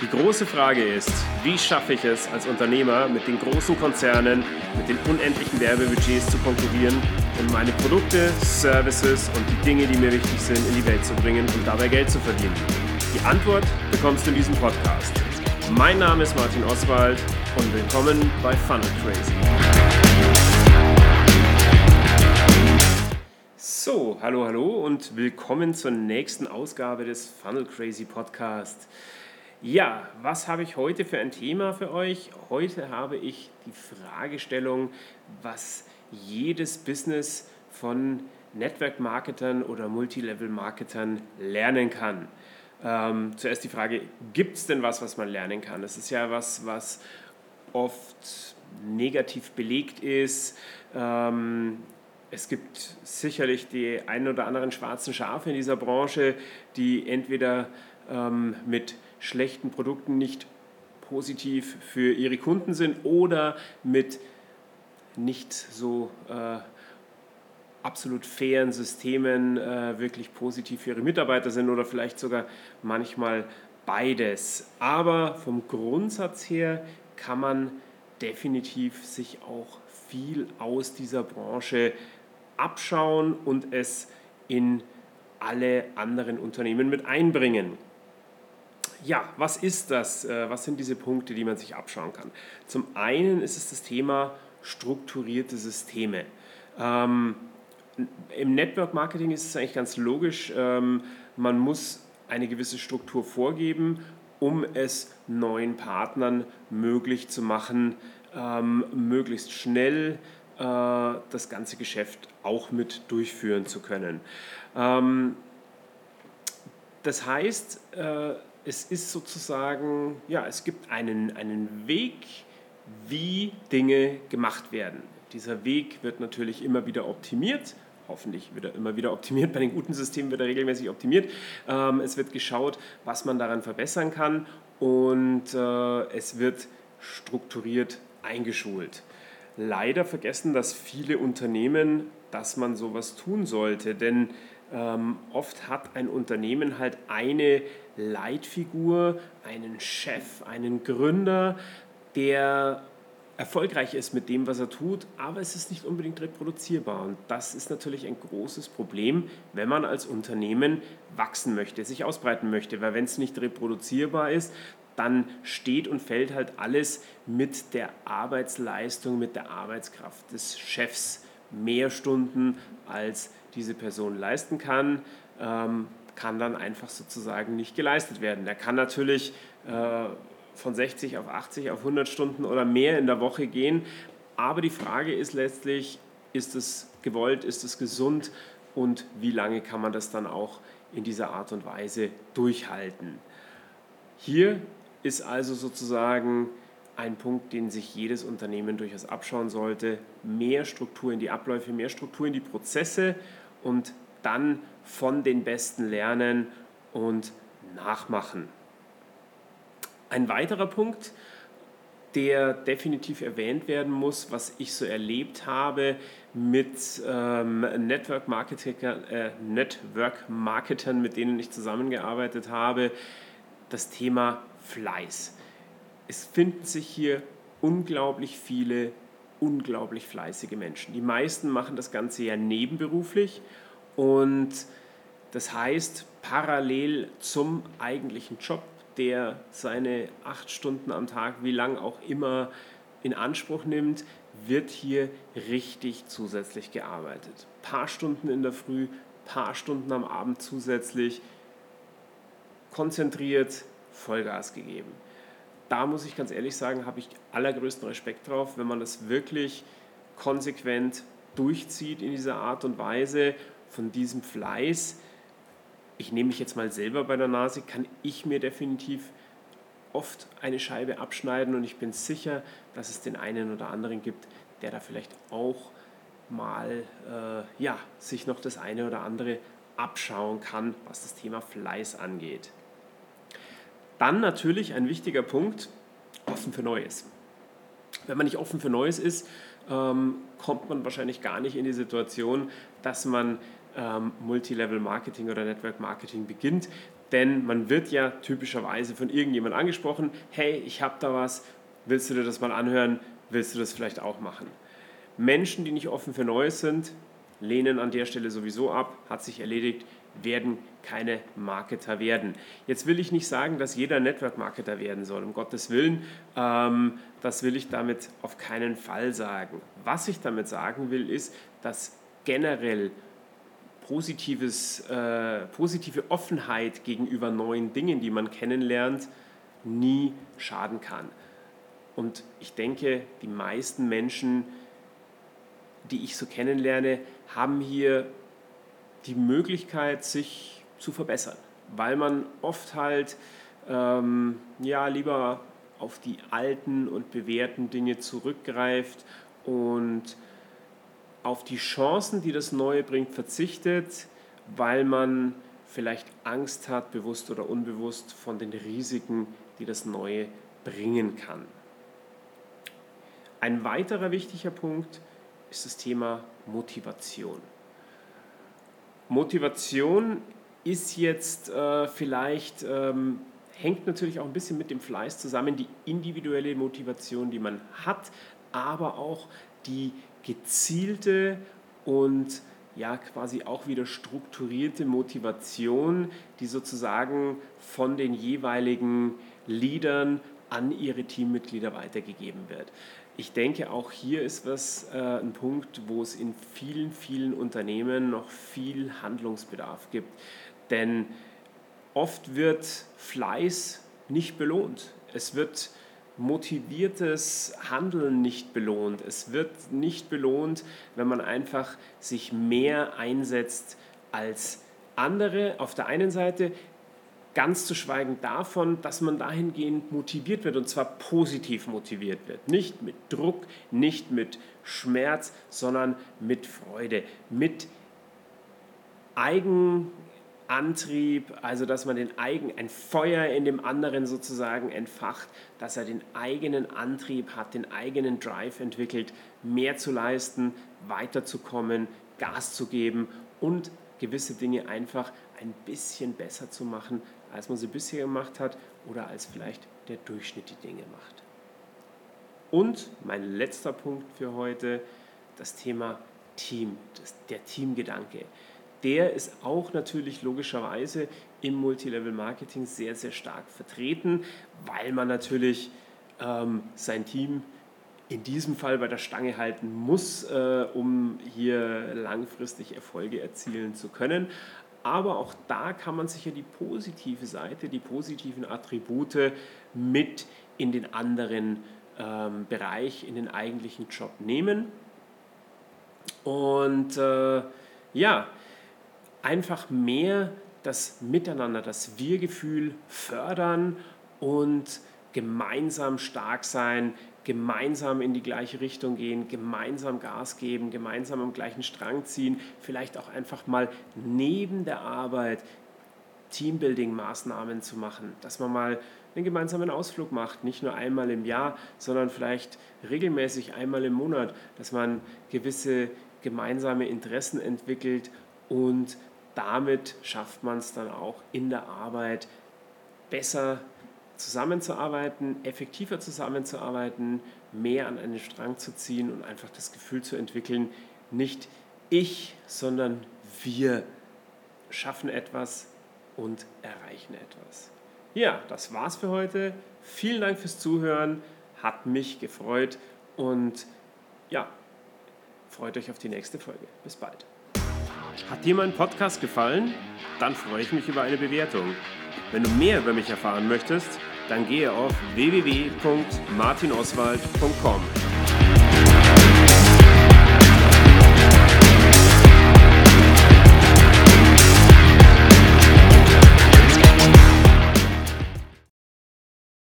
Die große Frage ist, wie schaffe ich es als Unternehmer mit den großen Konzernen, mit den unendlichen Werbebudgets zu konkurrieren und meine Produkte, Services und die Dinge, die mir wichtig sind, in die Welt zu bringen und dabei Geld zu verdienen? Die Antwort bekommst du in diesem Podcast. Mein Name ist Martin Oswald und willkommen bei Funnel Crazy. So, hallo, hallo und willkommen zur nächsten Ausgabe des Funnel Crazy Podcast. Ja, was habe ich heute für ein Thema für euch? Heute habe ich die Fragestellung, was jedes Business von Network-Marketern oder Multilevel-Marketern lernen kann. Ähm, zuerst die Frage, gibt es denn was, was man lernen kann? Das ist ja was, was oft negativ belegt ist. Ähm, es gibt sicherlich die ein oder anderen schwarzen Schafe in dieser Branche, die entweder ähm, mit schlechten Produkten nicht positiv für ihre Kunden sind oder mit nicht so äh, absolut fairen Systemen äh, wirklich positiv für ihre Mitarbeiter sind oder vielleicht sogar manchmal beides. Aber vom Grundsatz her kann man definitiv sich auch viel aus dieser Branche abschauen und es in alle anderen Unternehmen mit einbringen. Ja, was ist das? Äh, was sind diese Punkte, die man sich abschauen kann? Zum einen ist es das Thema strukturierte Systeme. Ähm, Im Network Marketing ist es eigentlich ganz logisch, ähm, man muss eine gewisse Struktur vorgeben, um es neuen Partnern möglich zu machen, ähm, möglichst schnell das ganze Geschäft auch mit durchführen zu können. Ähm, das heißt, äh, es ist sozusagen, ja, es gibt einen, einen Weg, wie Dinge gemacht werden. Dieser Weg wird natürlich immer wieder optimiert. Hoffentlich wird er immer wieder optimiert. Bei den guten Systemen wird er regelmäßig optimiert. Ähm, es wird geschaut, was man daran verbessern kann und äh, es wird strukturiert eingeschult. Leider vergessen das viele Unternehmen, dass man sowas tun sollte, denn ähm, oft hat ein Unternehmen halt eine Leitfigur, einen Chef, einen Gründer, der erfolgreich ist mit dem, was er tut, aber es ist nicht unbedingt reproduzierbar. Und das ist natürlich ein großes Problem, wenn man als Unternehmen wachsen möchte, sich ausbreiten möchte. Weil wenn es nicht reproduzierbar ist, dann steht und fällt halt alles mit der Arbeitsleistung, mit der Arbeitskraft des Chefs. Mehr Stunden als diese Person leisten kann, ähm, kann dann einfach sozusagen nicht geleistet werden. Er kann natürlich äh, von 60 auf 80 auf 100 Stunden oder mehr in der Woche gehen, aber die Frage ist letztlich, ist es gewollt, ist es gesund und wie lange kann man das dann auch in dieser Art und Weise durchhalten. Hier ist also sozusagen ein Punkt, den sich jedes Unternehmen durchaus abschauen sollte. Mehr Struktur in die Abläufe, mehr Struktur in die Prozesse und dann von den Besten lernen und nachmachen. Ein weiterer Punkt, der definitiv erwähnt werden muss, was ich so erlebt habe mit ähm, Network, äh, Network mit denen ich zusammengearbeitet habe, das Thema Fleiß. Es finden sich hier unglaublich viele unglaublich fleißige Menschen. Die meisten machen das Ganze ja nebenberuflich und das heißt, parallel zum eigentlichen Job, der seine acht Stunden am Tag, wie lang auch immer, in Anspruch nimmt, wird hier richtig zusätzlich gearbeitet. Paar Stunden in der Früh, paar Stunden am Abend zusätzlich, konzentriert, Vollgas gegeben da muss ich ganz ehrlich sagen, habe ich allergrößten Respekt drauf, wenn man das wirklich konsequent durchzieht in dieser Art und Weise, von diesem Fleiß. Ich nehme mich jetzt mal selber bei der Nase, kann ich mir definitiv oft eine Scheibe abschneiden und ich bin sicher, dass es den einen oder anderen gibt, der da vielleicht auch mal äh, ja, sich noch das eine oder andere abschauen kann, was das Thema Fleiß angeht. Dann natürlich ein wichtiger Punkt, offen für Neues. Wenn man nicht offen für Neues ist, ähm, kommt man wahrscheinlich gar nicht in die Situation, dass man ähm, Multilevel Marketing oder Network Marketing beginnt. Denn man wird ja typischerweise von irgendjemand angesprochen, hey, ich habe da was, willst du dir das mal anhören, willst du das vielleicht auch machen? Menschen, die nicht offen für Neues sind, lehnen an der Stelle sowieso ab, hat sich erledigt, werden keine Marketer werden. Jetzt will ich nicht sagen, dass jeder Network-Marketer werden soll, um Gottes Willen. Ähm, das will ich damit auf keinen Fall sagen. Was ich damit sagen will, ist, dass generell positives, äh, positive Offenheit gegenüber neuen Dingen, die man kennenlernt, nie schaden kann. Und ich denke, die meisten Menschen, die ich so kennenlerne, haben hier die Möglichkeit, sich zu verbessern, weil man oft halt ähm, ja, lieber auf die alten und bewährten Dinge zurückgreift und auf die Chancen, die das Neue bringt, verzichtet, weil man vielleicht Angst hat, bewusst oder unbewusst, von den Risiken, die das Neue bringen kann. Ein weiterer wichtiger Punkt ist das Thema Motivation. Motivation ist jetzt äh, vielleicht, ähm, hängt natürlich auch ein bisschen mit dem Fleiß zusammen, die individuelle Motivation, die man hat, aber auch die gezielte und ja quasi auch wieder strukturierte Motivation, die sozusagen von den jeweiligen Leadern an ihre Teammitglieder weitergegeben wird. Ich denke, auch hier ist was äh, ein Punkt, wo es in vielen, vielen Unternehmen noch viel Handlungsbedarf gibt. Denn oft wird Fleiß nicht belohnt. Es wird motiviertes Handeln nicht belohnt. Es wird nicht belohnt, wenn man einfach sich mehr einsetzt als andere auf der einen Seite, Ganz zu schweigen davon, dass man dahingehend motiviert wird und zwar positiv motiviert wird. Nicht mit Druck, nicht mit Schmerz, sondern mit Freude, mit Eigenantrieb, also dass man den eigen, ein Feuer in dem anderen sozusagen entfacht, dass er den eigenen Antrieb hat, den eigenen Drive entwickelt, mehr zu leisten, weiterzukommen, Gas zu geben und gewisse Dinge einfach ein bisschen besser zu machen, als man sie bisher gemacht hat oder als vielleicht der Durchschnitt die Dinge macht. Und mein letzter Punkt für heute, das Thema Team, das, der Teamgedanke. Der ist auch natürlich logischerweise im Multilevel-Marketing sehr, sehr stark vertreten, weil man natürlich ähm, sein Team in diesem Fall bei der Stange halten muss, äh, um hier langfristig Erfolge erzielen zu können. Aber auch da kann man sich ja die positive Seite, die positiven Attribute mit in den anderen ähm, Bereich, in den eigentlichen Job nehmen. Und äh, ja, einfach mehr das Miteinander, das Wir-Gefühl fördern und gemeinsam stark sein, gemeinsam in die gleiche Richtung gehen, gemeinsam Gas geben, gemeinsam am gleichen Strang ziehen, vielleicht auch einfach mal neben der Arbeit Teambuilding-Maßnahmen zu machen, dass man mal einen gemeinsamen Ausflug macht, nicht nur einmal im Jahr, sondern vielleicht regelmäßig einmal im Monat, dass man gewisse gemeinsame Interessen entwickelt und damit schafft man es dann auch in der Arbeit besser zusammenzuarbeiten, effektiver zusammenzuarbeiten, mehr an einen Strang zu ziehen und einfach das Gefühl zu entwickeln, nicht ich, sondern wir schaffen etwas und erreichen etwas. Ja, das war's für heute. Vielen Dank fürs Zuhören, hat mich gefreut und ja, freut euch auf die nächste Folge. Bis bald. Hat dir mein Podcast gefallen? Dann freue ich mich über eine Bewertung. Wenn du mehr über mich erfahren möchtest, dann gehe auf www.martinoswald.com.